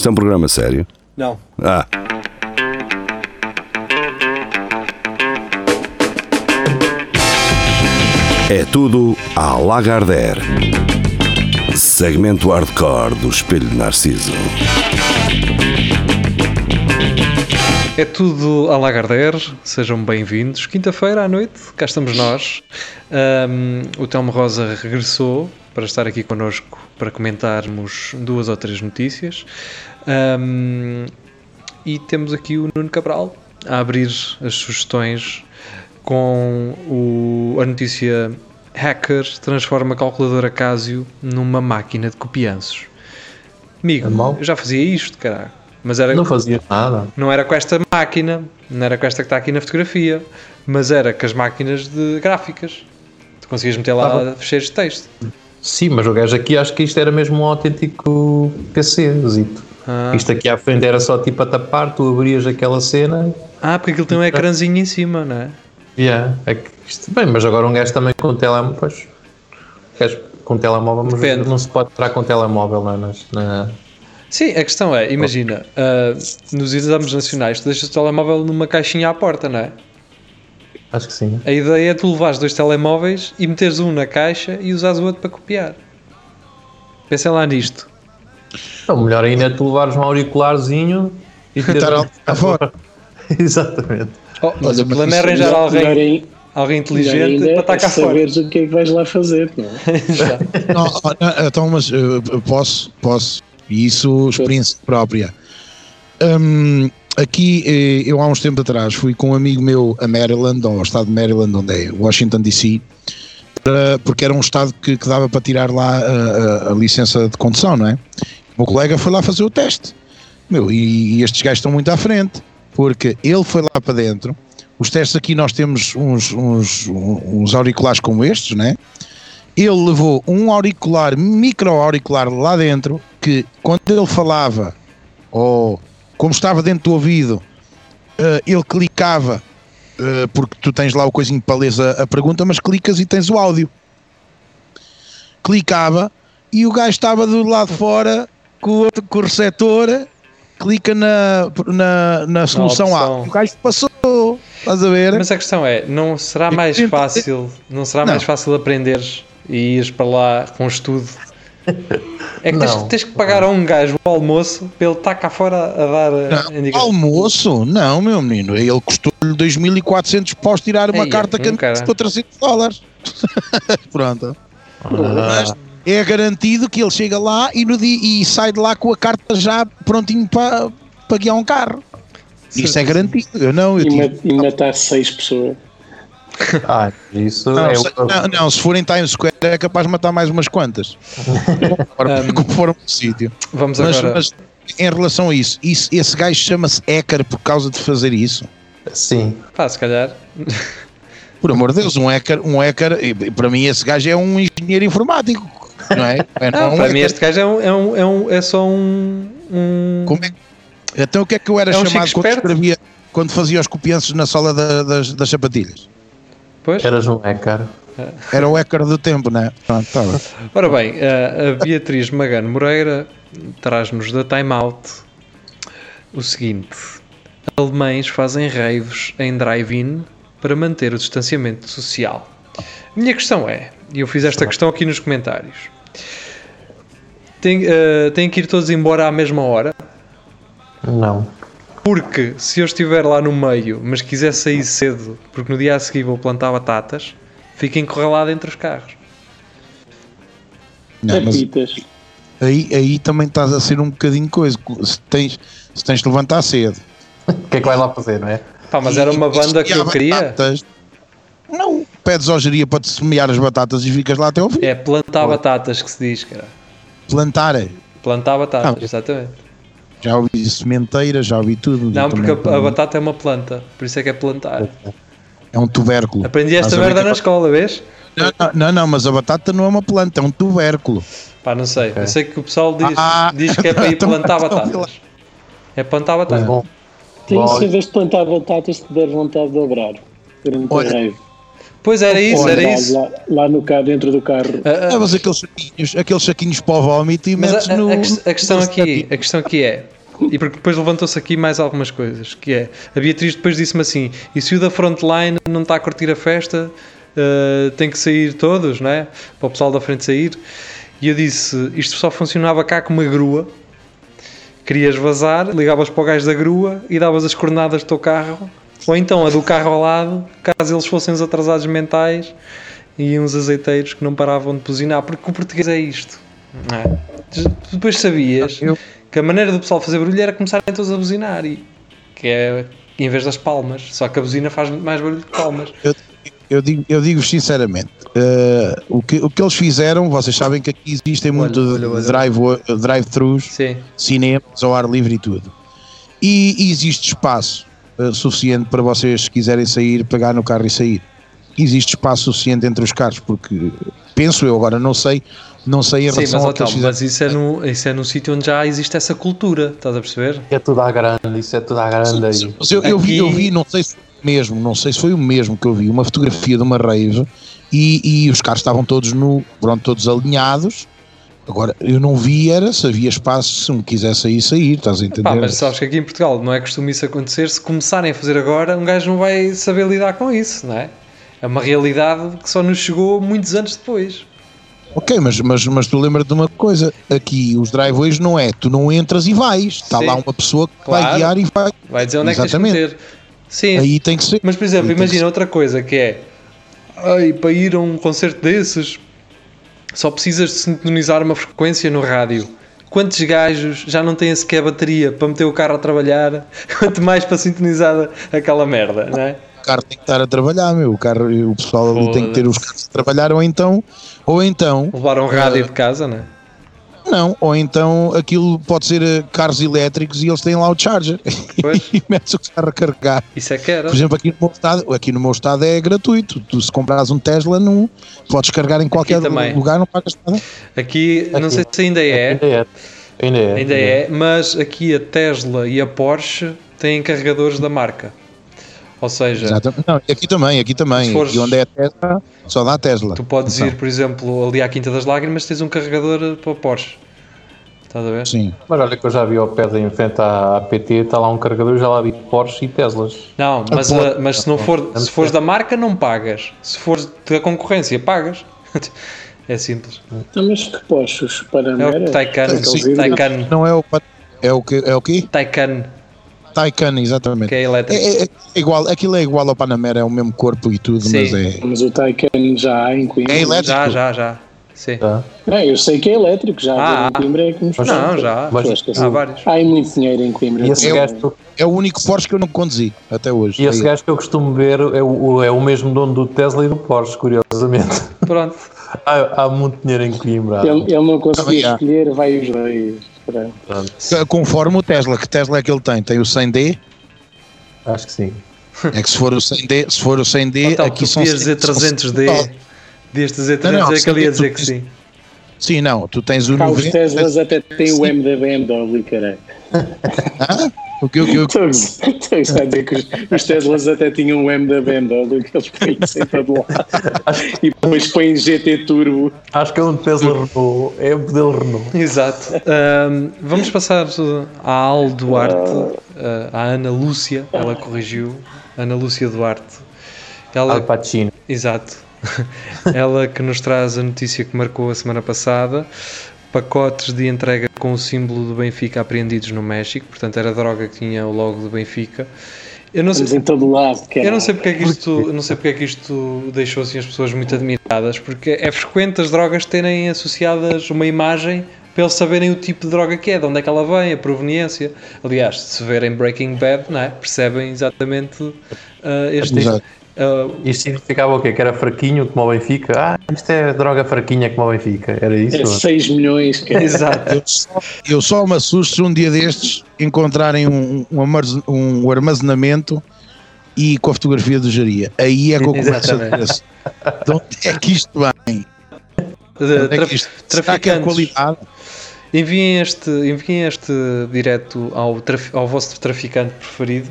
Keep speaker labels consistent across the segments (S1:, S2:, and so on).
S1: Isto é um programa sério?
S2: Não.
S1: Ah. É tudo à Lagardère. Segmento hardcore do Espelho de Narciso.
S2: É tudo à Lagardère, sejam bem-vindos. Quinta-feira à noite, cá estamos nós. Um, o Telmo Rosa regressou para estar aqui connosco para comentarmos duas ou três notícias. Um, e temos aqui o Nuno Cabral a abrir as sugestões com o, a notícia Hacker transforma a calculadora Casio numa máquina de copianços. Amigo,
S3: É
S2: eu já fazia isto, caralho. Mas era,
S3: Não fazia nada.
S2: não era com esta máquina, não era com esta que está aqui na fotografia, mas era com as máquinas de gráficas. Tu conseguias meter lá
S3: bom.
S2: fecheiros de texto.
S3: Sim, mas o gajo aqui acho que isto era mesmo um autêntico PC, zito.
S2: Ah.
S3: Isto aqui à frente era só tipo a tapar, tu abrias aquela cena.
S2: Ah, porque aquilo tem um ecrãzinho em cima, não é?
S3: Yeah, é que isto, bem, mas agora um gajo também com telemóvel, pois, gajo com telemóvel, mas
S2: Depende.
S3: não se pode entrar com telemóvel lá nas, na,
S2: Sim, a questão é, imagina, ah, nos exames nacionais tu deixas o telemóvel numa caixinha à porta, não é?
S3: acho que sim.
S2: A ideia é tu levares dois telemóveis e meteres um na caixa e usares o outro para copiar. Pensem lá nisto.
S3: Então, melhor ainda é tu levares um auricularzinho e teres
S4: Estar
S3: um-
S4: ali cá fora.
S3: Exatamente.
S2: Oh, mas
S4: Olha,
S2: o problema é arranjar alguém, alguém inteligente para
S5: é
S2: estar cá fora.
S5: saberes o que é que vais lá fazer, não é?
S4: Não, não, então, mas eh, posso, posso. E isso, experiência própria. Hum, aqui, eh, eu há uns tempos atrás fui com um amigo meu a Maryland, ao estado de Maryland, onde é Washington DC, para- porque era um estado que, que dava para tirar lá a, a- a licença de condução, não é? Meu colega foi lá fazer o teste. Meu, e, e estes gajos estão muito à frente, porque ele foi lá para dentro. Os testes aqui nós temos uns, uns, uns auriculares como estes, né? ele levou um auricular, micro auricular lá dentro, que quando ele falava, ou como estava dentro do ouvido, eh, ele clicava, eh, porque tu tens lá o coisinho para ler a, a pergunta, mas clicas e tens o áudio. Clicava e o gajo estava do lado de fora com o, outro, com o receptor, clica na, na, na solução A.
S2: opção.
S4: O gajo passou, estás a ver?
S2: Mas a questão é, não será mais fácil, não será mais
S4: Não.
S2: fácil aprenderes e ires para lá com estudo? É que tens, tens que pagar a um gajo o almoço para ele estar cá fora a dar a
S4: Não,
S2: indicação.
S4: almoço? Não, meu menino. Ele custou-lhe 2.400 paus tirar uma
S2: Ei,
S4: carta que
S2: um
S4: custou 300 dólares. Pronto.
S3: Ah,
S4: É garantido que ele chega lá e, no dia, e sai de lá com a carta já prontinho para, para guiar um carro. Isso é garantido. Eu não, eu
S5: E,
S4: tive-
S5: e matar seis pessoas.
S3: ah, isso
S4: não,
S3: é
S4: se,
S3: o-
S4: não, não, se for em Times Square é capaz de matar mais umas quantas. Agora,
S2: Um,
S4: for um sítio.
S2: Vamos
S4: Mas,
S2: agora.
S4: mas em relação a isso, isso esse gajo chama-se hacker por causa de fazer isso.
S3: Sim.
S2: Pá, se calhar.
S4: Por amor de Deus, um hacker, um hacker, e para mim esse gajo é um engenheiro informático, não é? É
S2: Não,
S4: um
S2: para mim este gajo é, um, é, um, é, um- é só um. um-
S4: Como é? Então o que é que eu era
S2: É um
S4: chamado quando escrevia, quando fazia os copianços na sola da- das, das sapatilhas?
S2: Pois?
S3: Eras um hacker.
S4: Era o hacker do tempo, não é? Pronto, tá bem.
S2: Ora bem, a, a Beatriz Magano Moreira traz-nos da Time Out o seguinte: alemães fazem raves em drive-in para manter o distanciamento social. Minha questão é, e eu fiz esta questão aqui nos comentários: tem, eh, têm que ir todos embora à mesma hora?
S3: Não.
S2: Porque se eu estiver lá no meio, mas quiser sair cedo, porque no dia a seguir vou plantar batatas, fica encurralado entre os carros.
S4: Não, mas
S5: Tapitas.
S4: aí, aí também estás a ser um bocadinho coisa. Se tens, se tens de levantar cedo.
S3: O que é que vais lá fazer, não é?
S2: Pá, mas era uma banda que eu
S4: E
S2: queria.
S4: batatas. Não, pedes ao geria para te semear as batatas e ficas lá até ao fim.
S2: É plantar batatas que se diz, cara.
S4: Plantar. é.
S2: Plantar batatas,
S4: Ah,
S2: exatamente.
S4: Já ouvi sementeira, já ouvi tudo.
S2: Não, porque a, a batata é uma planta, por isso é que é plantar.
S4: É um tubérculo.
S2: Aprendi esta
S4: ver
S2: merda na
S4: a-
S2: escola, vês?
S4: Não, não, não, mas a batata não é uma planta, é um tubérculo.
S2: Pá, não sei. Eu sei que o pessoal diz,
S4: Ah.
S2: diz que é para ir
S4: Então-
S2: plantar
S4: então,
S2: batatas. É plantar batatas.
S3: Bom.
S5: Tem
S3: Bom,
S5: se em vez de plantar batatas te der vontade de dobrar durante
S4: Olha,
S5: rave.
S2: Pois era isso, era
S5: lá,
S2: isso.
S5: Lá, lá no carro, dentro do carro.
S2: Ah, ah,
S4: Levas aqueles saquinhos, aqueles saquinhos para o vómito e
S2: Mas
S4: metes
S2: a, a-
S4: no.
S2: a a questão
S4: no
S2: aqui, a questão aqui é, e porque depois levantou-se aqui mais algumas coisas, que é, a Beatriz depois disse-me assim, e se o da frontline não está a curtir a festa, eh, tem que sair todos, não é? Para o pessoal da frente sair. E eu disse, isto só funcionava cá com uma grua, querias vazar, ligavas para o gajo da grua e davas as coordenadas do teu carro, ou então a do carro ao lado, caso eles fossem os atrasados mentais e uns azeiteiros que não paravam de buzinar, porque o português é isto. Não é? Tu Depois sabias
S4: Eu-
S2: que a maneira do pessoal fazer barulho era começarem todos a buzinar, e, que é em vez das palmas, só que a buzina faz muito mais barulho que palmas.
S4: Eu digo, eu digo sinceramente, eh, o, que, o que eles fizeram, vocês sabem que aqui existem muito
S2: olha,
S4: drive- drive-thrus,
S2: Sim,
S4: cinemas ao ar livre e tudo. E, e existe espaço eh, suficiente para vocês, se quiserem sair, pegar no carro e sair. Existe espaço suficiente entre os carros, porque penso eu, agora não sei, não sei em
S2: sim mas,
S4: relação ao que
S2: mas isso é, num, isso é num sítio onde já existe essa cultura, estás a perceber?
S3: É tudo à grande, isso é tudo à grande aí.
S4: Mas eu, eu vi, eu vi, não sei se foi o mesmo, não sei se foi o mesmo que eu vi, uma fotografia de uma rave e, e os carros estavam todos no, pronto, todos alinhados. Agora, eu não vi era se havia espaço, se um quisesse sair, sair, estás a entender?
S2: Pá, mas sabes que aqui em Portugal não é costume isso acontecer. Se começarem a fazer agora, um gajo não vai saber lidar com isso, não é? É uma realidade que só nos chegou muitos anos depois.
S4: Ok, mas, mas, mas tu lembra-te de uma coisa, aqui os driveways não é, tu não entras e vais, está
S2: Sim.
S4: lá uma pessoa que
S2: Claro.
S4: vai guiar e vai,
S2: Vai dizer onde é que tens que
S4: Exatamente.
S2: meter. Sim,
S4: aí tem que ser.
S2: mas por exemplo,
S4: Aí
S2: imagina outra coisa que é ai, para ir a um concerto desses só precisas de sintonizar uma frequência no rádio. Quantos gajos já não têm sequer bateria para meter o carro a trabalhar, quanto mais para sintonizar aquela merda, não é?
S4: O carro tem que estar a trabalhar, meu, o, carro, o pessoal ali tem que ter os carros a trabalhar, ou então, ou então,
S2: Levar um rádio de casa, não é?
S4: Não, ou então aquilo pode ser eh, carros elétricos e eles têm lá o charger
S2: Pois.
S4: e metes o carro a carregar.
S2: Isso é que era.
S4: Por exemplo, aqui no meu estado, aqui no meu estado é gratuito. Tu se comprares um Tesla, não podes carregar em qualquer lugar, não pagas nada.
S2: Aqui, não
S3: Aqui.
S2: sei se ainda é,
S3: Ainda é. Ainda é.
S2: ainda é, mas aqui a Tesla e a Porsche têm carregadores da marca. Ou seja,
S4: Exatamente. Não, aqui também, aqui também.
S2: Fores-
S4: E onde é a Tesla, só dá a Tesla.
S2: tu podes
S4: Atenção.
S2: ir, por exemplo, ali à Quinta das Lágrimas, tens um carregador para Porsche. Estás a ver?
S4: Sim.
S3: Mas olha que eu já vi ao pé da em frente à APT, está lá um carregador, já lá vi Porsche e Teslas.
S2: Não, mas,
S4: Porsche-
S2: a- mas se não for, se fores da marca, não pagas. Se fores da concorrência, pagas. É simples.
S5: Então, mas que postos para
S2: É
S5: Mera?
S2: o. Taycan.
S4: Não é o é o que é o quê?
S2: Taycan,
S4: Taycan, exatamente.
S2: que é
S4: É,
S2: elétrico.
S4: é- é igual, aquilo é igual ao Panamera, é o mesmo corpo e tudo,
S2: Sim.
S4: mas é.
S5: Mas o Taycan já há em Coimbra.
S4: É elétrico.
S2: Já, já, já. Sim.
S3: Tá?
S5: Não, eu sei que é elétrico, já
S2: Ah,
S5: há em Coimbra é que nos
S2: Não, já.
S3: Mas-
S2: Há vários.
S5: Há aí muito dinheiro em Coimbra.
S3: E esse,
S4: Eu-
S3: gajo,
S4: É o único Porsche que eu não conduzi até hoje.
S3: e esse
S4: É
S3: gajo que eu costumo ver é o, é o mesmo dono do Tesla e do Porsche, curiosamente.
S2: Pronto.
S3: há, há muito dinheiro em Coimbra.
S5: Ele, ele não conseguia
S4: Também há.
S5: escolher, vai os dois. Pronto.
S3: Pronto,
S4: Conforme o Tesla, que Tesla é que ele tem? Tem o 100D,
S3: acho que sim.
S4: é que se for o 100D, se for o 100D,
S2: Então,
S4: aqui são
S2: podias dizer
S4: são-
S2: 300D. Podias dizer
S4: Não, não,
S2: 300D que ele ia
S4: 100D
S2: dizer que sim.
S4: Sim, não, tu tens o
S5: Cá os
S4: 90.
S5: Teslas até têm o
S4: Sim.
S5: M da BMW, caralho.
S4: Ah, o que, o que, o que-
S5: Estou a dizer que os, os Teslas até tinham o M da BMW, que eles põem sem todo lado. E depois põem GT Turbo.
S3: Acho que é um Tesla Renault, é o modelo Renault.
S2: Exato. Vamos passar uh, à Al Duarte, uh, à Ana Lúcia, ela corrigiu. Ana Lúcia Duarte. Ela,
S3: Al Pacino.
S2: exato. ela que nos traz a notícia que marcou a semana passada. Pacotes de entrega com o símbolo do Benfica apreendidos no México, portanto era droga que tinha o logo do Benfica. Eu não sei,
S5: todo lado.
S2: eu não sei porque é que isto, eu não sei porque é que isto deixou assim as pessoas muito admiradas, porque é frequente as drogas terem associadas uma imagem para eles saberem o tipo de droga que é, de onde é que ela vem, a proveniência. Aliás, se verem Breaking Bad, não é? percebem exatamente ah, este.
S4: Exato.
S2: Ah,
S3: Isto significava o quê? Que era fraquinho como o Benfica? Ah, isto é droga fraquinha como o Benfica. Era isso?
S5: É 6 milhões, cara.
S2: exato.
S4: eu, só, eu só me assusto se um dia destes encontrarem um, um um armazenamento e com a fotografia do Jaria. Aí é que eu começo a de onde é que isto vem? Onde é que isto, será que é qualidade?
S2: Enviem este, enviem este direto ao, ao vosso traficante preferido.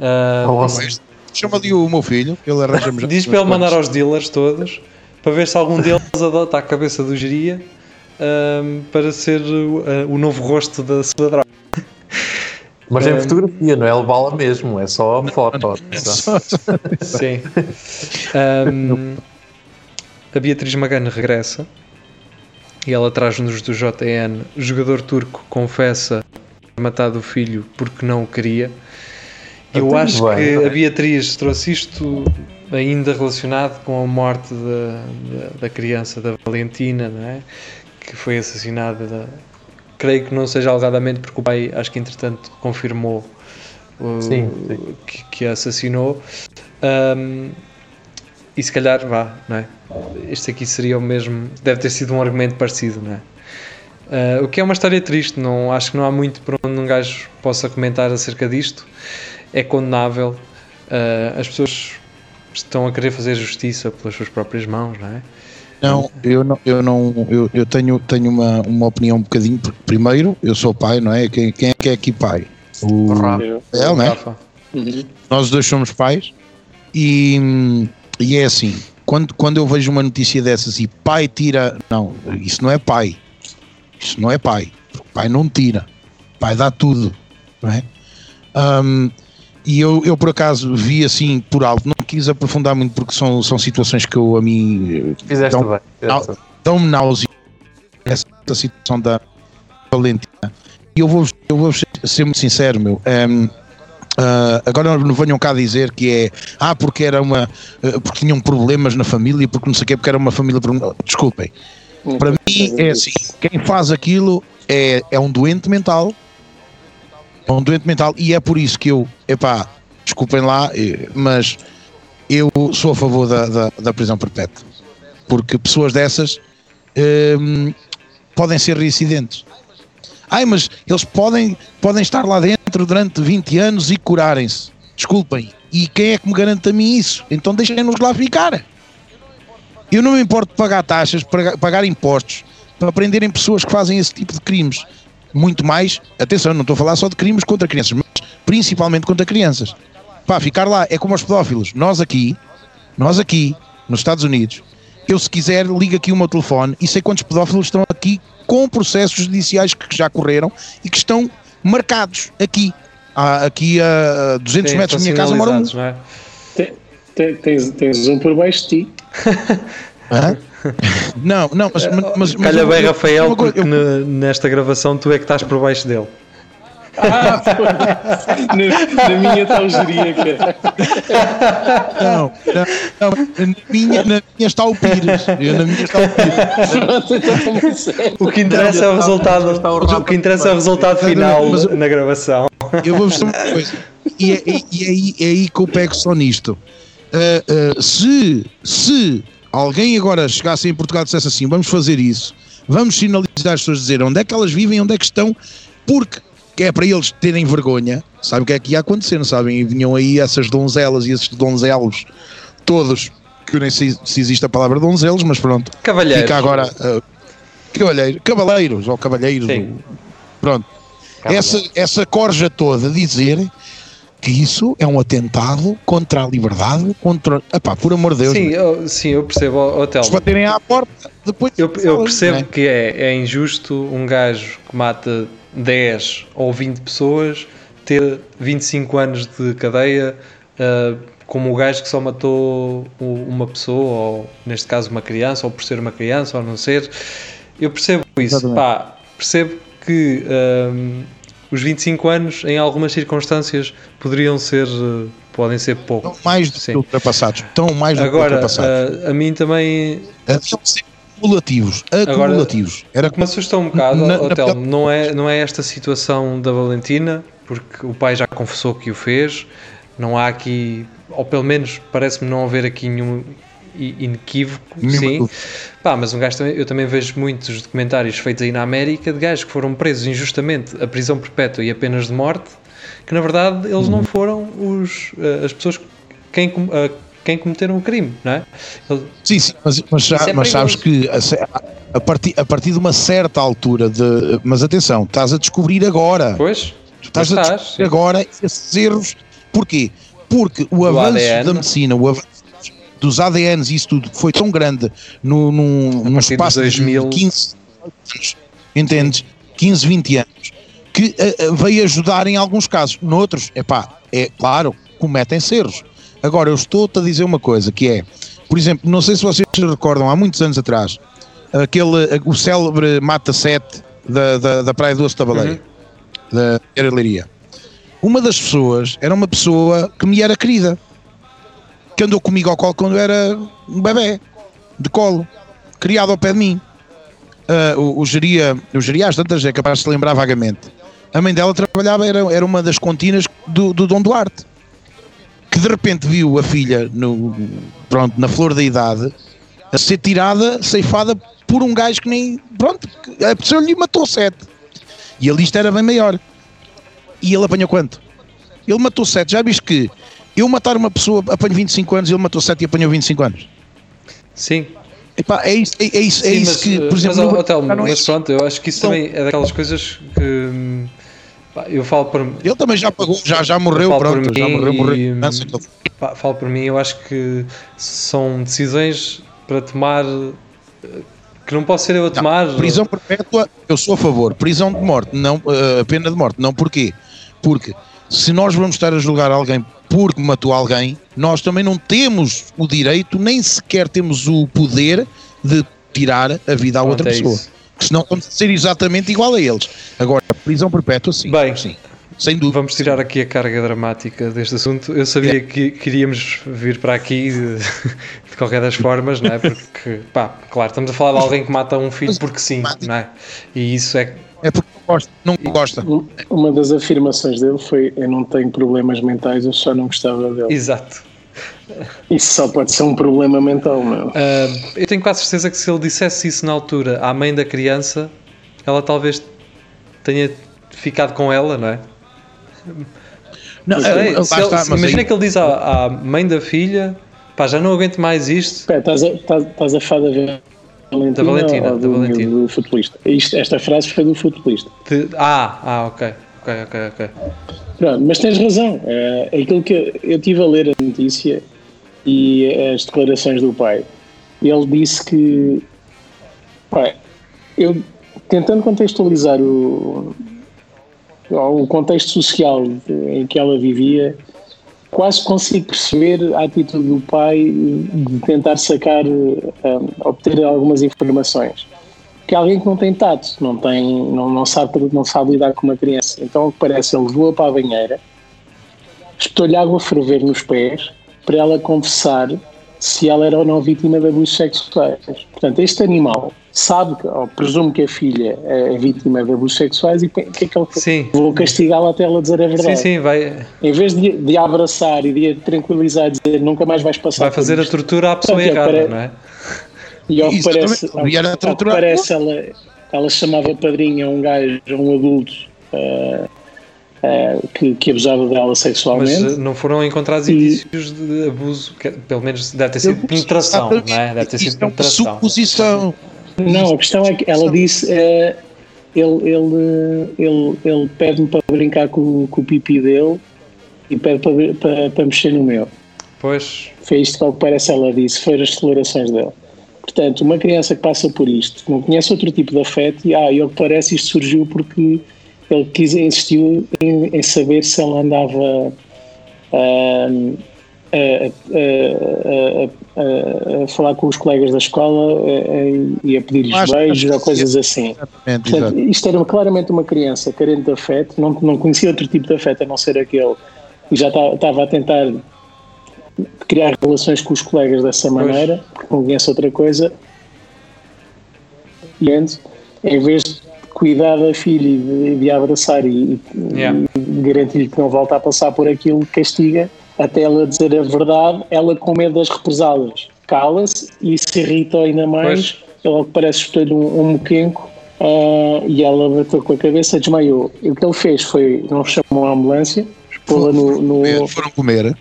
S2: Ah,
S3: Ao vosso-
S4: chama ali o meu filho, ele arranja-me já.
S2: Diz para ele mandar aos dealers todos para ver se algum deles adota a cabeça do geria ahm, para ser o, ah, o novo rosto da sua droga.
S3: Mas em
S2: Um,
S3: fotografia, não é levá-la mesmo, é só a foto.
S2: Sim. Ahm, a Beatriz Magano regressa e ela traz-nos do JN. O jogador turco confessa ter matado o filho porque não o queria. Eu
S3: Então,
S2: acho
S3: bem,
S2: que
S3: bem.
S2: a Beatriz trouxe isto ainda relacionado com a morte da, da, da criança, da Valentina, não é? que foi assassinada. da- creio que não seja alegadamente porque o pai, acho que entretanto, confirmou o-
S3: Sim, sim.
S2: Que, que a assassinou. Ahm, e se calhar, vá, não é? Este aqui seria o mesmo, deve ter sido um argumento parecido, não é? Ah, o que é uma história triste, não, acho que não há muito para onde um gajo possa comentar acerca disto. É condenável. Ah, as pessoas estão a querer fazer justiça pelas suas próprias mãos, não é?
S4: Não, eu não, eu não, eu, eu tenho, tenho uma, uma opinião um bocadinho. porque, Primeiro, eu sou pai, não é? Quem, quem é que é aqui pai? O Rafael, não é?
S2: Rafa.
S5: Uhum.
S4: Nós dois somos pais e, e é assim, quando, quando eu vejo uma notícia dessas e pai tira, não, isso não é pai, isso não é pai, pai não tira, pai dá tudo, não é? Ahm, e eu, eu por acaso vi assim por alto, não quis aprofundar muito porque são, são situações que eu a mim eh,
S3: Fizeste
S4: Então,
S3: bem.
S4: dão-me náusea essa situação da Valentina. E eu vou, eu vou ser, muito sincero, meu. ehm, ah, agora não venham cá dizer que é ah, porque era uma ah, porque tinham problemas na família, porque não sei o quê, porque era uma família. Desculpem, para mim é assim: quem faz aquilo é, é um doente mental, é um doente mental, e é por isso que eu, epá, desculpem lá, eh, mas eu sou a favor da, da, da prisão perpétua, porque pessoas dessas hum, podem ser reincidentes. Ai, mas eles podem, podem estar lá dentro durante 20 anos e curarem-se. Desculpem. E quem é que me garante a mim isso? Então deixem-nos lá ficar. Eu não me importo de pagar taxas, pagar impostos para prenderem pessoas que fazem esse tipo de crimes. Muito mais, atenção, não estou a falar só de crimes contra crianças, mas principalmente contra crianças. Pá, ficar lá é como os pedófilos. Nós aqui, nós aqui, nos Estados Unidos, eu se quiser ligo aqui o meu telefone e sei quantos pedófilos estão aqui com processos judiciais que já correram e que estão marcados aqui. Há aqui a 200
S2: Sim,
S4: metros da minha casa mora um.
S2: é?
S5: Te- te- Tens, tens um por baixo de ti.
S4: Hã? Não, não, mas, mas, mas
S2: Calha
S4: eu-
S2: bem,
S4: eu-
S2: Rafael,
S4: coisa,
S2: porque
S4: eu-
S2: ne- nesta gravação tu é que estás por baixo dele.
S5: Ah, foi. na, na minha tal geríaca.
S4: Não, não, não, na minha, na minha está o Pires. Eu, na minha está o Pires.
S5: Então sei.
S2: O que interessa é o resultado,
S3: está o
S2: o que interessa é o resultado final
S4: mas-
S2: na gravação.
S4: Eu vou dizer uma coisa. E é, e- e é aí, é aí que eu pego só nisto. Ah, ah, se, se alguém agora chegasse em Portugal e dissesse assim: vamos fazer isso, vamos sinalizar as pessoas, dizer onde é que elas vivem, onde é que estão, porque que é para eles terem vergonha, sabe o que é que ia acontecer, não sabem? E vinham aí essas donzelas e esses donzelos todos, que eu nem sei se existe a palavra donzelos, mas pronto.
S2: Cavalheiros.
S4: Fica agora. ah, cavalheiro, cavaleiros ou cavalheiros.
S2: Sim.
S4: Pronto. Essa, essa corja toda dizer que isso é um atentado contra a liberdade, contra. Epá, por amor de Deus.
S2: Sim, eu, sim, eu percebo, Telmo.
S4: se baterem à porta, depois.
S2: Eu, eu percebo
S4: é?
S2: que é, é injusto um gajo que mata 10 ou 20 pessoas ter 25 anos de cadeia, ah, como o gajo que só matou uma pessoa, ou neste caso uma criança, ou por ser uma criança, ou não ser. Eu percebo isso. Pá, percebo que ahm, os 25 anos, em algumas circunstâncias, poderiam ser. eh, podem ser pouco.
S4: Estão mais do
S2: Sim.
S4: que ultrapassados. Estão mais do que
S2: Agora,
S4: ultrapassados.
S2: ah, a mim também
S4: Deviam ser acumulativos. Acumulativos. Era
S2: O que me assusta um bocado,
S4: Na-
S2: ó,
S4: na-
S2: Telmo, não, é, não é esta situação da Valentina, porque o pai já confessou que o fez, não há aqui, ou pelo menos parece-me não haver aqui nenhum inequívoco,
S4: Nenhuma
S2: sim.
S4: dúvida.
S2: Pá, mas um gajo também, eu também vejo muitos documentários feitos aí na América de gajos que foram presos injustamente a prisão perpétua e a penas de morte, que na verdade eles
S4: Uhum.
S2: não foram os, eh, as pessoas quem, eh, quem cometeram o crime, não é? Eles-
S4: Sim, sim, mas, mas, já-
S2: é
S4: mas sabes que a, a partir, a partir de uma certa altura de. Mas atenção, estás a descobrir agora.
S2: Pois,
S4: estás
S2: Pois
S4: a
S2: estás,
S4: descobrir
S2: sim.
S4: agora esses erros. Porquê? Porque o avanço da medicina, o avanço dos ADNs e isso tudo foi tão grande no, num, num espaço
S2: 2000.
S4: de 15 anos, entendes? 15, 20 anos, que eh, veio ajudar em alguns casos. Noutros, epá, é claro, cometem-se erros. Agora, eu estou-te a dizer uma coisa, que é, por exemplo, não sei se vocês se recordam, há muitos anos atrás, aquele, eh, o célebre Mata 7 da, da, da Praia do Osso da Baleia, da Era Leiria. Uma das pessoas era uma pessoa que me era querida, que andou comigo ao colo quando era um bebê, de colo, criado ao pé de mim. Ah, o, o geria, o geria às tantas é capaz de se lembrar vagamente. A mãe dela trabalhava, era, era uma das continas do, do Dom Duarte, que de repente viu a filha no, pronto, na flor da idade a ser tirada, ceifada por um gajo que nem. Pronto, a pessoa lhe matou sete. E a lista era bem maior. E ele apanhou quanto? Ele matou sete. Já viste que eu matar uma pessoa apanho 25 anos, ele matou sete e apanhou 25 anos.
S2: Sim.
S4: Epá, é isso, é, é isso, é
S2: Sim,
S4: isso
S2: mas,
S4: que, por exemplo,
S2: mas, ó, Telmo,
S4: já não é
S2: mas pronto, eu acho que isso
S4: Então-
S2: também é daquelas coisas que hum, pá, eu falo por
S4: ele também já pagou, já, já morreu, pronto, já
S2: mim
S4: morreu, morreu.
S2: e,
S4: Não ele-
S2: pá, falo por mim, eu acho que são decisões para tomar eh, que não posso ser eu a tomar.
S4: Prisão perpétua, eu sou a favor. Prisão de morte, não, eh, pena de morte, não porquê? Porque se nós vamos estar a julgar alguém porque matou alguém, nós também não temos o direito, nem sequer temos o poder de tirar a vida à outra
S2: é
S4: pessoa.
S2: isso.
S4: Senão vamos ser exatamente igual a eles. Agora, prisão perpétua, sim.
S2: Bem,
S4: sim. Sem dúvida.
S2: Vamos tirar aqui a carga dramática deste assunto. Eu sabia que queríamos vir para aqui de, de qualquer das formas, não é? Porque, pá, claro, estamos a falar de alguém que mata um filho porque sim, não é? E isso é.
S4: É porque não gosta. Não gosta.
S5: Uma das afirmações dele foi: Eu não tenho problemas mentais, eu só não gostava dele.
S2: Exato.
S5: Isso só pode ser um problema mental, meu.
S2: Ah, eu tenho quase certeza que se ele dissesse isso na altura à mãe da criança, ela talvez tenha ficado com ela, não é?
S4: Não, eh, lá
S2: se ele-
S4: está,
S2: imagina
S4: aí-
S2: que ele diz à, à mãe da filha: pá, já não aguento mais isto.
S5: Estás a, estás, estás a falar da Valentina,
S2: Da Valentina,
S5: ou
S2: da
S5: do,
S2: Valentina.
S5: do futebolista? Isto, esta frase foi do futebolista.
S2: De- ah, ah, ok, ok, ok, ok.
S5: Pronto, mas tens razão. É, aquilo que eu, eu tive a ler a notícia e as declarações do pai. Ele disse que, pá, eu tentando contextualizar o, o contexto social em que ela vivia, quase consigo perceber a atitude do pai de tentar sacar, um, obter algumas informações. Que é alguém que não tem tato, não, tem, não, não, sabe, não sabe lidar com uma criança. Então, o que parece, ele levou-a para a banheira, espetou-lhe água a ferver nos pés, para ela confessar se ela era ou não vítima de abusos sexuais. Portanto, este animal sabe, que, ou presume que a filha é vítima de abusos sexuais e o que é que ele
S2: Sim.
S5: Vou castigá-la até ela dizer a verdade.
S2: Sim, sim, vai,
S5: Em vez de, de a abraçar e de a tranquilizar e dizer nunca mais vais passar
S2: vai
S5: por
S2: fazer a tortura à pessoa errada,
S5: pare-
S2: não é?
S5: E ao que parece, ao,
S4: E era
S5: ao que parece ela, ela chamava padrinho a um gajo, a um adulto ah, ah, que, que abusava dela
S2: Mas
S5: sexualmente.
S2: eh, não foram encontrados
S5: E-
S2: indícios de abuso, que, pelo menos deve ter sido penetração, não é? Deve ter sido
S4: é
S2: penetração.
S4: suposição.
S5: Não, a questão é que ela disse eh, ele, ele, ele, ele pede-me para brincar com, com o pipi dele e pede para, para, para mexer no meu.
S2: Pois,
S5: Foi isto que ao que parece ela disse, foram as declarações dele. Portanto, uma criança que passa por isto, não conhece outro tipo de afeto, e, ah, e ao que parece isto surgiu porque ele quis, insistiu em, em saber se ela andava ahm, a, a- a- a- falar com os colegas da escola e a pedir-lhes beijos ou coisas
S4: sim.
S5: assim.
S4: Exatamente,
S5: Portanto,
S4: exato.
S5: isto era claramente uma criança carente de afeto, não, não conhecia outro tipo de afeto a não ser aquele, e já ta- estava a tentar criar relações com os colegas dessa maneira, porque não conhece outra coisa. E antes, em vez de cuidar da filha e de, de a abraçar e,
S2: Yeah.
S5: e garantir que não volta a passar por aquilo, castiga até ela dizer a verdade, ela com medo das represálias. Cala-se e se irrita ainda mais. Ao que parece, espetou-lhe um, um moquenco ah, e ela bateu com a cabeça, desmaiou. E o que ele fez foi, não chamou a ambulância, pô-la no, no,
S4: Foram comer.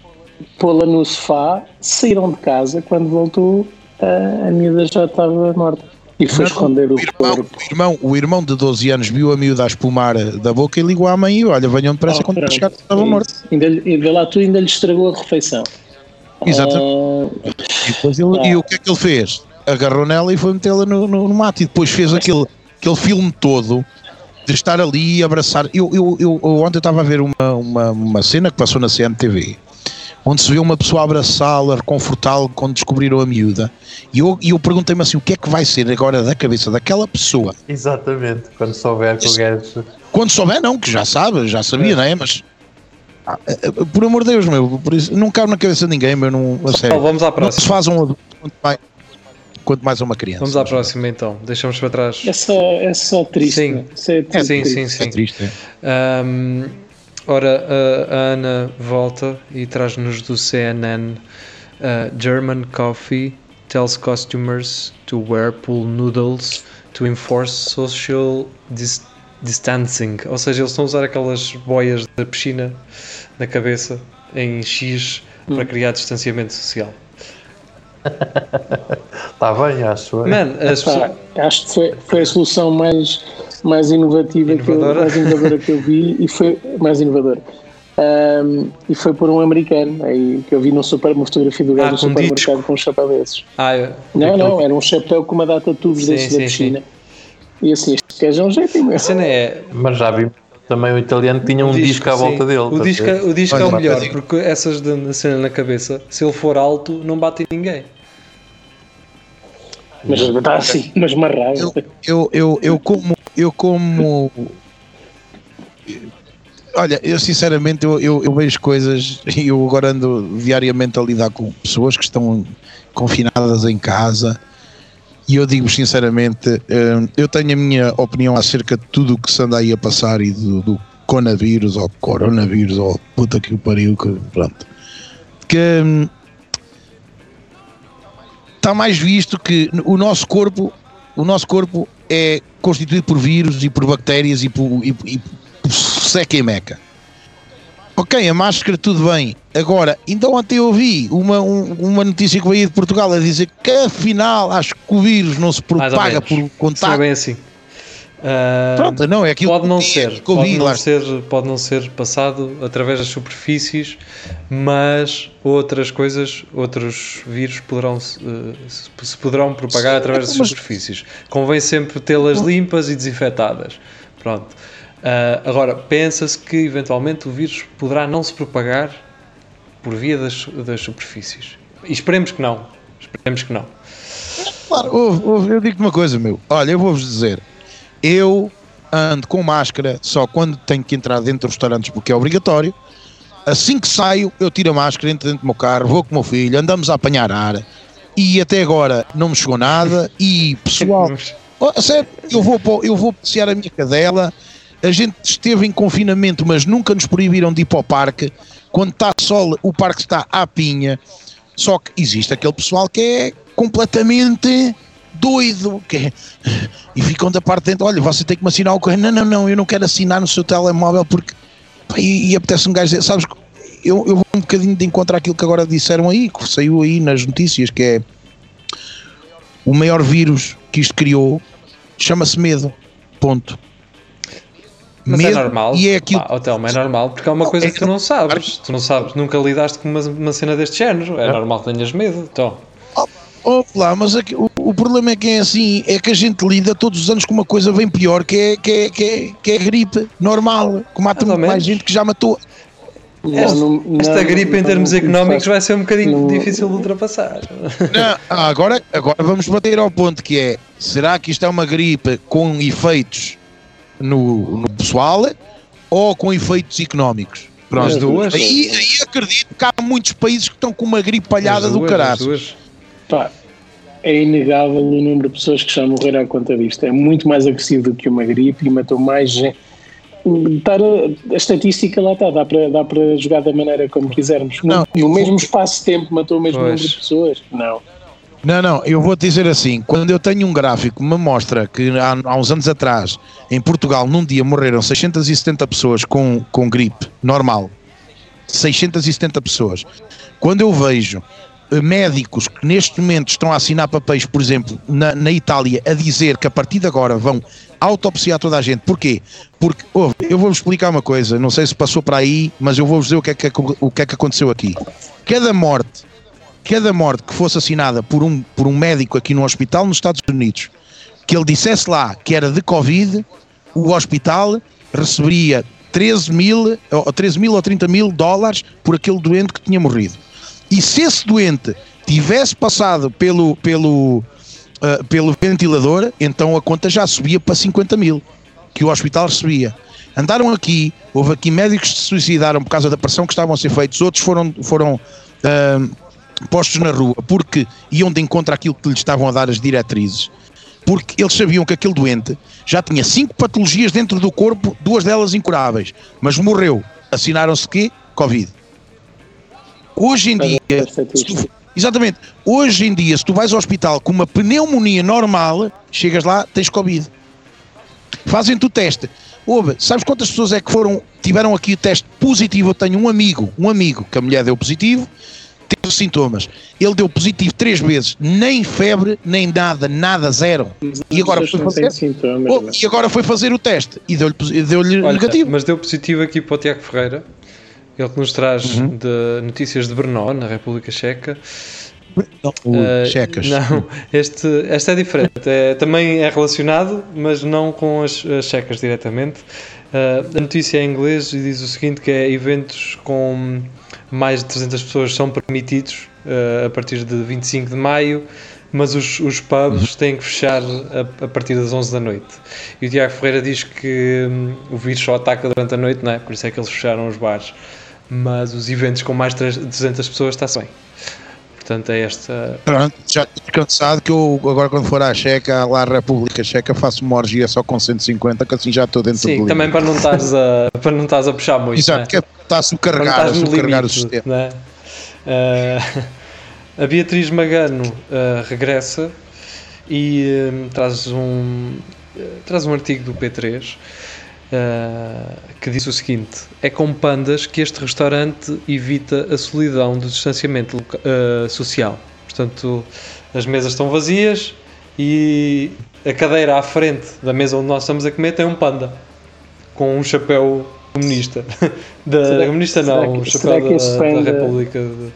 S5: pô-la no sofá, saíram de casa, quando voltou, ah, a miúda já estava morta. E foi esconder o,
S4: O irmão,
S5: corpo.
S4: o, irmão, o irmão de 12 anos viu a miúda a espumar da boca e ligou à mãe e olha, venham depressa
S5: Ah,
S4: quando
S5: pronto.
S4: chegar estava morto.
S5: Ainda, vê lá tu ainda lhe estragou a refeição.
S4: Exatamente.
S5: Ah,
S4: E, ele-
S5: Ah.
S4: e o que é que ele fez? Agarrou nela e foi metê-la no, no, no mato e depois fez aquele, aquele filme todo de estar ali e abraçar. Eu, eu, eu, eu ontem estava a ver uma, uma, uma cena que passou na CMTV onde se vê uma pessoa abraçá-la, reconfortá-la quando descobriram a miúda. E eu, e eu perguntei-me assim: o que é que vai ser agora da cabeça daquela pessoa?
S3: Exatamente, quando souber que o gajo.
S4: Quando souber, não, que já sabe, já sabia, não é? Mas. ah, ah, ah, Por amor de Deus, meu, por isso, não cabe na cabeça de ninguém, meu, não, a sério.
S2: Então, vamos à
S4: Não se
S2: próxima.
S4: faz um adulto quanto mais, quanto mais uma criança.
S2: Vamos à próxima então. Deixamos para trás.
S5: é, só, é só triste.
S2: Sim.
S5: né? É tudo
S2: Sim,
S5: triste.
S2: sim,
S4: É
S2: sim.
S4: triste. é.
S2: Ahm, ora, a, Ana volta e traz-nos do CNN uh, German Coffee tells customers to wear pool noodles to enforce social dis- distancing. Ou seja, eles estão a usar aquelas boias da piscina na cabeça em X para criar distanciamento social.
S3: Está bem, acho. eu.
S2: Man, as
S5: Pá,
S2: pessoas-
S5: acho que foi, foi a solução mais, mais inovativa que eu,
S2: Inovadora.
S5: mais inovadora que eu vi e foi mais inovadora. Ahm, e foi por um americano aí, que eu vi no super, uma fotografia do gajo
S2: Ah,
S5: no
S2: com
S5: supermercado
S2: disco.
S5: com um chapéu desses.
S2: Ah, é-
S5: Não, não, era um chapéu com uma data de tubos
S2: Sim,
S5: desses da
S2: sim,
S5: piscina. E assim, este gajo é um jeito
S2: a
S5: imenso.
S2: cena é
S3: Mas já vi também o italiano tinha um disco, à
S2: sim.
S3: volta dele.
S2: O
S3: a
S2: disco,
S3: ver?
S2: o disco é o melhor,
S4: Martinho.
S2: porque essas de na cena na cabeça, se ele for alto, não bate em ninguém.
S5: Mas está assim, mas marrado.
S4: Eu, eu, eu, eu como. Eu como. Olha, eu sinceramente eu, eu, eu vejo coisas e eu agora ando diariamente a lidar com pessoas que estão confinadas em casa e eu digo sinceramente, hum, eu tenho a minha opinião acerca de tudo o que se anda aí a passar e do, do coronavírus ou coronavírus ou puta que o pariu, que pronto. Que hum, está mais visto que o nosso corpo, o nosso corpo é constituído por vírus e por bactérias e por, e, e por seca e meca. Ok, a máscara tudo bem. Agora, ainda ontem eu ouvi uma, um- uma notícia que veio de Portugal a dizer que afinal acho que o vírus não se propaga por
S2: Isso não é
S4: contato.
S2: bem assim. Ah,
S4: Pronto, não, é aquilo
S2: pode
S4: que
S2: não
S4: vi,
S2: ser,
S4: que eu
S2: pode
S4: vi,
S2: não
S4: lá
S2: ser, pode não ser passado através das superfícies, mas outras coisas, outros vírus poderão se, eh, se- poderão propagar
S4: Sim,
S2: através das superfícies. Convém sempre tê-las limpas e desinfetadas. Pronto. Ah, agora, pensa-se que eventualmente o vírus poderá não se propagar por via das, das superfícies. E esperemos que não. Esperemos que não.
S4: Claro, ouve, ouve, eu digo-te uma coisa, meu. Olha, eu vou-vos dizer. Eu ando com máscara só quando tenho que entrar dentro dos restaurantes porque é obrigatório. Assim que saio, eu tiro a máscara, entro dentro do meu carro, vou com o meu filho, andamos a apanhar ar. E até agora não me chegou nada. E pessoal, Oh, sério, eu vou, eu vou passear a minha cadela. A gente esteve em confinamento, mas nunca nos proibiram de ir para o parque. Quando está sol, o parque está à pinha. Só que existe aquele pessoal que é completamente doido. Que é- e ficam da parte de dentro: olha, você tem que me assinar o correio. Não, não, não, eu não quero assinar no seu telemóvel porque. E, e apetece um gajo dizer: sabes, eu, eu vou um bocadinho de encontrar aquilo que agora disseram aí, que saiu aí nas notícias, que é o maior vírus que isto criou chama-se medo. Ponto.
S2: Mas é normal.
S4: E é aquilo.
S2: Pá, Telmo, é normal porque é uma
S4: Não,
S2: coisa
S4: é
S2: que tu não sabes. Tu não sabes, nunca lidaste com uma, uma cena deste género. É normal que tenhas medo. Então,
S4: Oh, lá, mas aqui- o, o problema é que é assim, é que a gente lida todos os anos com uma coisa bem pior, que é, que é, que é, que é gripe normal, que mata muito mais gente que já matou.
S2: esta,
S5: Não, não,
S2: esta
S5: não,
S2: gripe em termos
S5: não,
S2: económicos vai ser um bocadinho
S5: não-
S2: difícil de ultrapassar.
S4: Não, ah, agora, agora vamos bater ao ponto que é, será que isto é uma gripe com efeitos no, no pessoal ou com efeitos económicos? Pronto.
S2: As duas.
S4: Aí, aí acredito que há muitos países que estão com uma gripe palhada do caralho.
S5: Pá, é inegável o número de pessoas que já morreram à conta disto. É muito mais agressivo do que uma gripe e matou mais gente. A, a estatística lá está, dá para, dá para jogar da maneira como quisermos. No,
S4: Não,
S5: no
S4: vou-
S5: mesmo espaço de tempo matou o mesmo
S2: Pois.
S5: número de pessoas? Não.
S4: Não, não, eu vou te dizer assim: quando eu tenho um gráfico que me mostra que há, há uns anos atrás, em Portugal, num dia morreram 670 pessoas com, com gripe normal. 670 pessoas. Quando eu vejo eh, médicos que neste momento estão a assinar papéis, por exemplo, na, na Itália, a dizer que a partir de agora vão autopsiar toda a gente. Porquê? Porque, ouve, eu vou-vos explicar uma coisa, não sei se passou para aí, mas eu vou-vos dizer o que, é que, o que é que aconteceu aqui. Cada morte, cada morte que fosse assinada por um, por um médico aqui no hospital nos Estados Unidos, que ele dissesse lá que era de Covid, o hospital receberia 13 mil, ou 13 mil ou 30 mil dólares por aquele doente que tinha morrido. E se esse doente tivesse passado pelo, pelo, uh, pelo ventilador, então a conta já subia para 50 mil, que o hospital recebia. Andaram aqui, houve aqui médicos que se suicidaram por causa da pressão que estavam a ser feitos, outros foram, foram uh, postos na rua porque iam de encontro àquilo que lhes estavam a dar as diretrizes porque eles sabiam que aquele doente já tinha cinco patologias dentro do corpo, duas delas incuráveis, mas morreu. Assinaram-se que? Covid. Hoje em dia, tu, exatamente, hoje em dia, se tu vais ao hospital com uma pneumonia normal, chegas lá, tens Covid. Fazem-te o teste. Ouve, sabes quantas pessoas é que foram, tiveram aqui o teste positivo? Eu tenho um amigo, um amigo que a mulher deu positivo, teve sintomas. Ele deu positivo três vezes, nem febre, nem nada, nada, zero. E agora, foi fazer, sintomas, oh, e agora foi fazer o teste e deu-lhe deu negativo.
S2: Mas deu positivo aqui para o Tiago Ferreira, ele que nos traz uhum. de notícias de Brno, na República Checa.
S4: Não, uh, checas.
S2: Não, este, este é diferente. É, também é relacionado, mas não com as, as checas diretamente. Uh, a notícia é em inglês e diz o seguinte: que é eventos com mais de 300 pessoas são permitidos uh, a partir de 25 de maio, mas os, os pubs uhum. têm que fechar a, a, partir das 11 da noite. E o Tiago Ferreira diz que um, o vírus só ataca durante a noite, não é? Por isso é que eles fecharam os bares. Mas os eventos com mais de 200 pessoas está-se bem. Portanto, é esta.
S4: Pronto, já estou cansado que eu agora, quando for à Checa, lá à República Checa, faço uma orgia só com 150, que assim já estou dentro
S2: Sim,
S4: do
S2: também para não estares a, para não estás a puxar muito.
S4: Exato, né? que é está a subcarregar, a o sistema.
S2: Né? Uh, a Beatriz Magano uh, regressa e uh, traz, um, traz um artigo do P3 que diz o seguinte: É com pandas que este restaurante evita a solidão do distanciamento social. Portanto, as mesas estão vazias e a cadeira à frente da mesa onde nós estamos a comer tem um panda com um chapéu comunista. Da, será, comunista não, o chapéu da, da, República. De...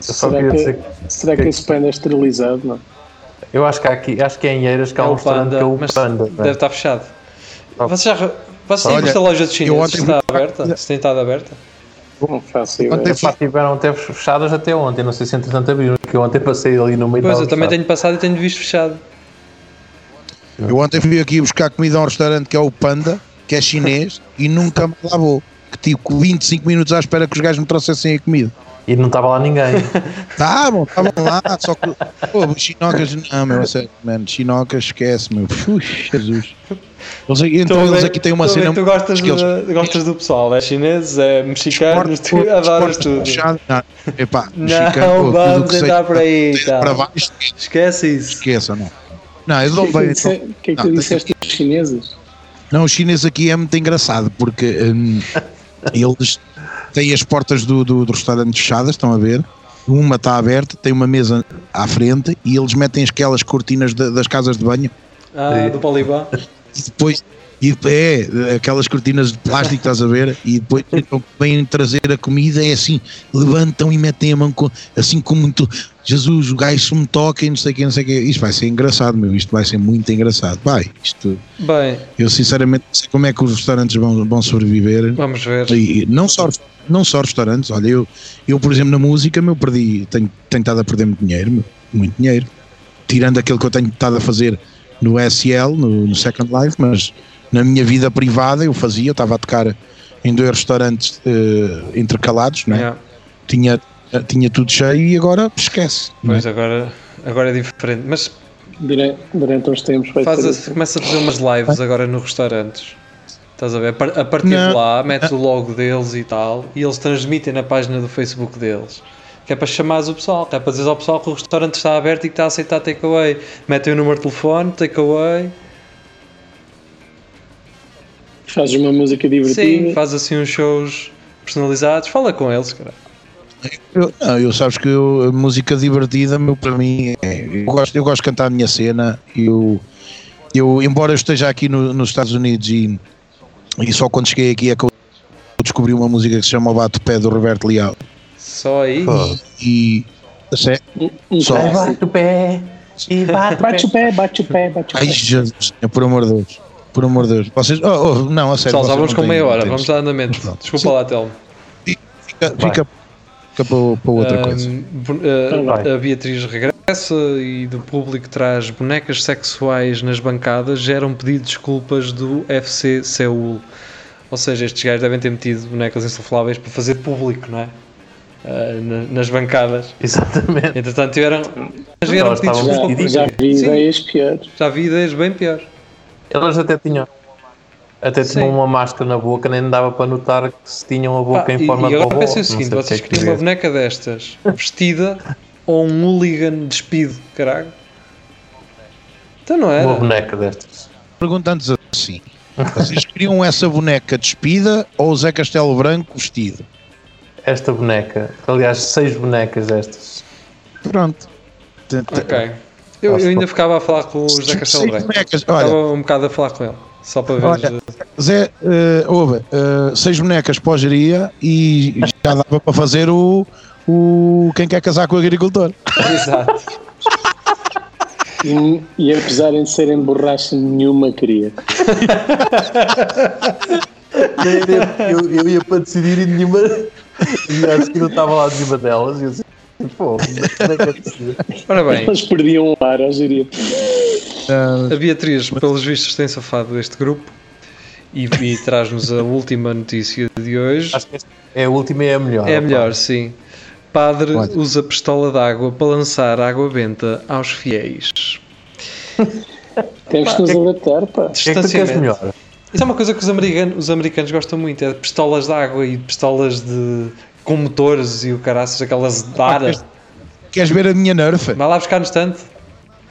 S5: Será que, será que esse panda é esterilizado? Não?
S3: Eu acho que, há aqui, acho que é em Eiras que há é um restaurante que é o panda.
S2: Deve estar fechado. Oh. Você já, você Olha, esta loja de chineses está aberta? Se tem estado aberta?
S5: Não faço ideia.
S3: tiveram até fechadas até ontem, não sei se entretanto abriram, porque eu ontem passei ali no meio
S2: Pois, eu também tenho passado e tenho visto fechado.
S4: Eu ontem fui aqui buscar comida a um restaurante que é o Panda, que é chinês, e nunca me lá vou. Que tive 25 minutos à espera que os gajos me trouxessem a comida.
S3: E não estava lá ninguém.
S4: Estavam, estavam lá, só que. Pô, chinocas, não, meu, sério, mano, chinocas, esquece, meu. Ui, Jesus. Eles, então eles aqui têm uma cena.
S2: Tu gostas, de, eles, gostas do pessoal, é chinês, é mexicano, tu adoras tudo.
S4: Não, epá,
S2: não vamos entrar por aí. Tá. Para baixo, Esquece isso.
S4: Esqueça, não. Não, eu não
S5: venho. O que é que tu disseste dos chineses?
S4: Não, os chineses aqui é muito engraçado porque hum, eles têm as portas do, do, do, restaurante fechadas, estão a ver? Uma está aberta, tem uma mesa à frente e eles metem aquelas cortinas de, das casas de banho.
S2: Ah, do Polibá.
S4: E depois, e é, aquelas cortinas de plástico, estás a ver? E depois então, vêm trazer a comida, é assim, levantam e metem a mão com, assim com muito. Jesus, o gajo me toca e não sei o que, não sei o que. Isto vai ser engraçado, meu. Isto vai ser muito engraçado. Vai, isto.
S2: Bem.
S4: Eu sinceramente não sei como é que os restaurantes vão, vão sobreviver.
S2: Vamos ver.
S4: E não só, não só restaurantes, olha, eu, eu por exemplo, na música, meu, perdi, tenho, estado a perder muito dinheiro, meu, muito dinheiro. Tirando aquilo que eu tenho estado a fazer no SL, no, no Second Life, mas na minha vida privada eu fazia, eu estava a tocar em dois restaurantes uh, intercalados, né? Yeah. tinha, tinha tudo cheio e agora esquece.
S2: Pois
S4: né?
S2: agora, agora é diferente, mas
S5: durante, durante uns tempos
S2: faz a, começa a fazer umas lives agora nos restaurantes. Estás a ver? A partir Não. de lá, metes o logo deles e tal, e eles transmitem na página do Facebook deles. Que é para chamares o pessoal, que é para dizer ao pessoal que o restaurante está aberto e que está a aceitar takeaway. Metem o número de telefone, takeaway,
S5: Fazes uma música divertida.
S2: Sim, faz assim uns shows personalizados. Fala com eles, cara.
S4: Eu, não, eu sabes que eu, a música divertida, meu, para mim, é, eu, gosto, eu gosto de cantar a minha cena. Eu, eu embora eu esteja aqui no- nos Estados Unidos e, e só quando cheguei aqui é que eu descobri uma música que se chama O Bato Pé do Roberto Leal.
S2: Só aí.
S3: Pô.
S4: E.
S5: um
S4: Só.
S3: Bate o pé. E bate,
S5: Bate o pé, bate o pé, bate o
S4: Ai,
S5: pé.
S4: Jesus, por amor de Deus. Por amor de Deus. Vocês. Oh, oh, não, a sério. Vocês
S2: vamos com meia hora. Vamos dar andamento.
S4: Pronto.
S2: Desculpa lá, Telmo.
S4: Fica, fica, fica para, para outra coisa.
S2: Ah,
S3: Vai.
S2: a Beatriz regressa e do público traz bonecas sexuais nas bancadas, geram pedido de desculpas do FC Seul. Ou seja, estes gajos devem ter metido bonecas insufláveis para fazer público, não é? Na- nas bancadas.
S3: Exatamente.
S2: Entretanto, tiveram. Mas vieram pedidos.
S5: Já, já vi
S2: Sim.
S5: ideias piores.
S2: Já vi ideias bem piores.
S3: Elas até tinham. Até
S2: Sim.
S3: tinham uma máscara na boca, nem dava para notar que se tinham a boca
S2: Pá,
S3: em
S2: e,
S3: forma
S2: e
S3: de
S2: agora
S3: robô.
S2: pensem o seguinte: vocês
S3: é que
S2: queriam uma boneca destas vestida ou um hooligan despido, caralho? Então não
S3: Uma
S2: era.
S3: boneca destas.
S4: Perguntando-nos assim: vocês queriam essa boneca despida ou o Zé Castelo Branco vestido?
S3: Esta boneca, aliás, seis bonecas destas.
S4: Pronto.
S2: Ok. Eu, eu ainda ficava a falar com o José Castelo Branco. Estava um bocado a falar com ele. Só para ver.
S4: Olha. Zé, ouve, eh, seis bonecas para a geria e já dava para fazer o, o quem quer casar com o agricultor.
S2: Exato.
S5: E, e apesar de serem borracha, nenhuma queria.
S3: eu, eu ia para decidir e nenhuma. E acho que não estava lá nenhuma delas. E eu disse, pô, como é que é possível?
S2: Ora bem,
S5: Eles perdiam um ar, eu diria.
S4: Ah,
S2: a Beatriz, pelos vistos, tem safado deste grupo e, e traz-nos a última notícia de hoje.
S3: Acho que esta é a última e é a melhor.
S2: É
S3: opá.
S2: melhor, sim. Padre
S4: Olha.
S2: usa pistola d'água para lançar água benta aos fiéis.
S5: Temos que nos adaptar, pá.
S3: O que é que tu queres melhor?
S2: Isso é uma coisa que os americanos, os americanos gostam muito, é de pistolas de água e pistolas de com motores e o caraças, aquelas de ar.
S4: queres- Queres ver a minha nerf?
S2: Vai lá buscar no estante.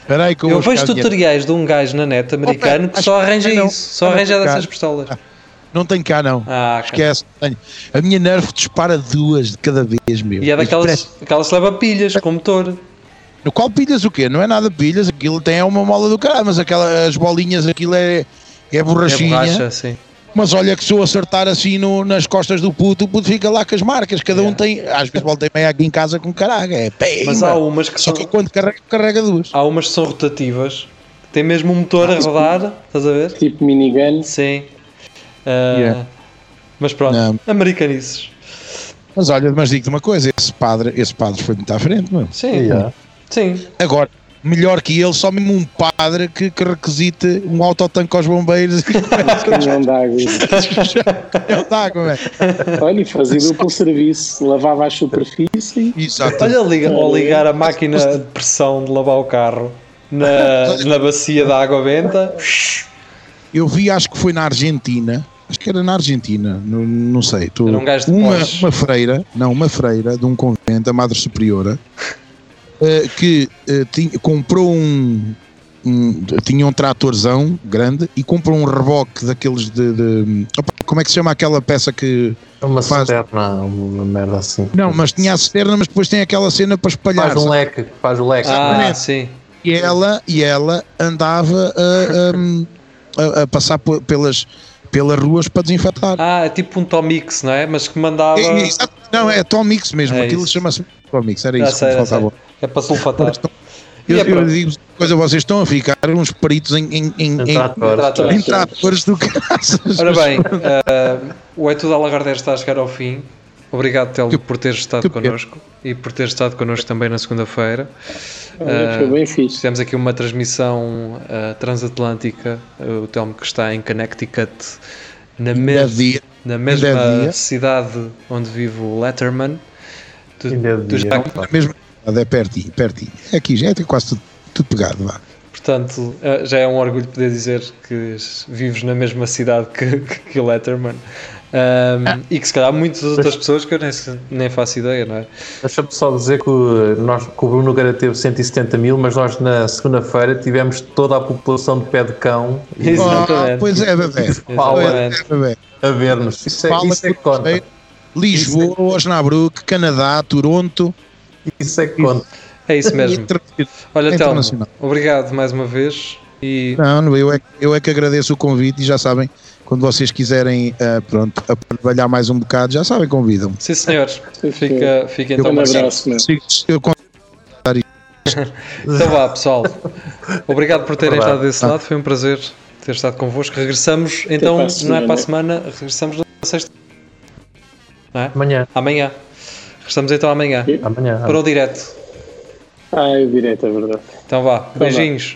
S4: Espera aí que eu,
S2: Eu vejo tutoriais de um gajo na net americano que só
S4: que
S2: arranja
S4: não.
S2: isso, só arranja dessas pistolas.
S4: Não tem cá não.
S2: Ah.
S4: Esquece. Tenho. A minha nerf dispara duas de cada vez, meu.
S2: E é daquelas
S4: Parece-
S2: aquelas que leva pilhas com motor.
S4: No qual pilhas o quê? Não é nada pilhas, aquilo tem uma mola do caralho, mas aquela, as bolinhas, aquilo é, é
S2: É
S4: borrachinha.
S2: borracha, sim.
S4: Mas olha que se eu acertar assim no- nas costas do puto, o puto fica lá com as marcas. Cada um tem. Às vezes voltei meio aqui em casa com caralho. É pé.
S2: Mas há umas que
S4: Só
S2: são,
S4: que quando carrega, carrega duas.
S2: há umas que são rotativas, tem mesmo um motor a rodar, estás a ver?
S5: Tipo minigun.
S2: Sim. Ah,
S4: Yeah.
S2: Mas pronto,
S4: Não.
S2: americanices.
S4: Mas olha, mas digo-te uma coisa: esse padre, esse padre foi muito à frente, mano.
S2: Sim,
S3: Yeah.
S2: sim.
S4: Agora, melhor que ele, só mesmo um padre que, que requisite um autotanque aos bombeiros e
S5: Caminhão de água.
S4: é o d'água, velho.
S5: Olha, e fazia duplo serviço. Lavava a superfície e
S4: Exato.
S2: Olha, liga, ou ligar a máquina de pressão de lavar o carro na, na bacia da água benta.
S4: Eu vi, acho que foi na Argentina. Acho que era na Argentina, não, não sei.
S2: Era um gajo de
S4: uma, uma freira, não, uma freira de um convento, a Madre Superiora, eh, que eh, tinha- comprou um, um- Tinha um tratorzão grande e comprou um reboque daqueles de. de- opa, como é que se chama aquela peça que.
S3: Uma
S4: Faz-
S3: cisterna, uma merda assim.
S4: Não, mas tinha a cisterna, mas depois tem aquela cena para espalhar.
S3: Faz um leque, faz o leque.
S2: Ah, sim.
S4: E ela, e ela andava a, a- a- a passar pe- pelas, pelas ruas para desinfetar.
S2: Ah, é tipo um Tomix, não é? Mas que mandava.
S4: É, é, não, é Tom Mix mesmo,
S2: É
S4: aquilo chama-se Tom Mix, era isso que
S2: sei.
S4: faltava.
S2: É para sulfatar.
S4: Eu,
S2: E é
S4: eu
S2: pronto.
S4: digo uma coisa, vocês estão a ficar uns peritos em, em, em, em,
S3: Tratores.
S2: Tratores.
S4: em tratores do graças.
S2: Ora bem, ah, o É Tudo Lagardère está a chegar ao fim. Obrigado, Telmo,
S4: Que-
S2: por teres estado connosco e por teres estado connosco também na segunda-feira.
S5: olha, foi bem fixe.
S2: Fizemos aqui uma transmissão ah, transatlântica. ah, o Telmo que está em Connecticut, na,
S4: Deve
S2: mes
S4: dia.
S2: na
S4: deve
S2: mesma
S4: dia.
S2: cidade onde vive o Letterman. Tu,
S3: é
S2: tu
S3: dia.
S2: já-
S4: Na mesma é pertinho, pertinho. Aqui, já é quase tudo, tudo pegado. Vá.
S2: portanto, ah, já é um orgulho poder dizer que vives na mesma cidade que, que, que o Letterman. Ah, e que se calhar muitas outras pessoas que eu nem, nem faço ideia, não é?
S3: Deixa-me só dizer que o, nós, que o Bruno Nogueira teve 170 mil, mas nós na segunda-feira tivemos toda a população de pé de cão e
S2: Exatamente.
S4: Ah, pois é, bebê.
S3: Fala.
S2: Exatamente.
S4: Pois é, bebê.
S3: a ver-nos. Isso é,
S4: Fala
S3: isso é conta.
S4: Lisboa, Osnabrück, Canadá, Toronto.
S3: Isso é que conta.
S2: É isso mesmo. Olha, Telmo,
S4: Internacional.
S2: obrigado mais uma vez. E
S4: Não, eu é, eu é que agradeço o convite e já sabem, quando vocês quiserem eh, pronto, a trabalhar mais um bocado, já sabem, convidam.
S2: sim, senhor.
S5: Sim,
S2: Fica, fica
S5: Um
S2: então marcado.
S5: abraço,
S4: eu
S2: Então vá, pessoal. Obrigado por terem estado desse lado. Foi um prazer ter estado convosco. Regressamos, então, não é para a
S5: semana.
S2: semana, regressamos na sexta. Não é?
S3: Amanhã.
S2: Amanhã. Regressamos então amanhã.
S3: Amanhã.
S2: Para o direto.
S5: Ah, é direto, é verdade.
S2: Então vá.
S5: vá.
S2: Beijinhos.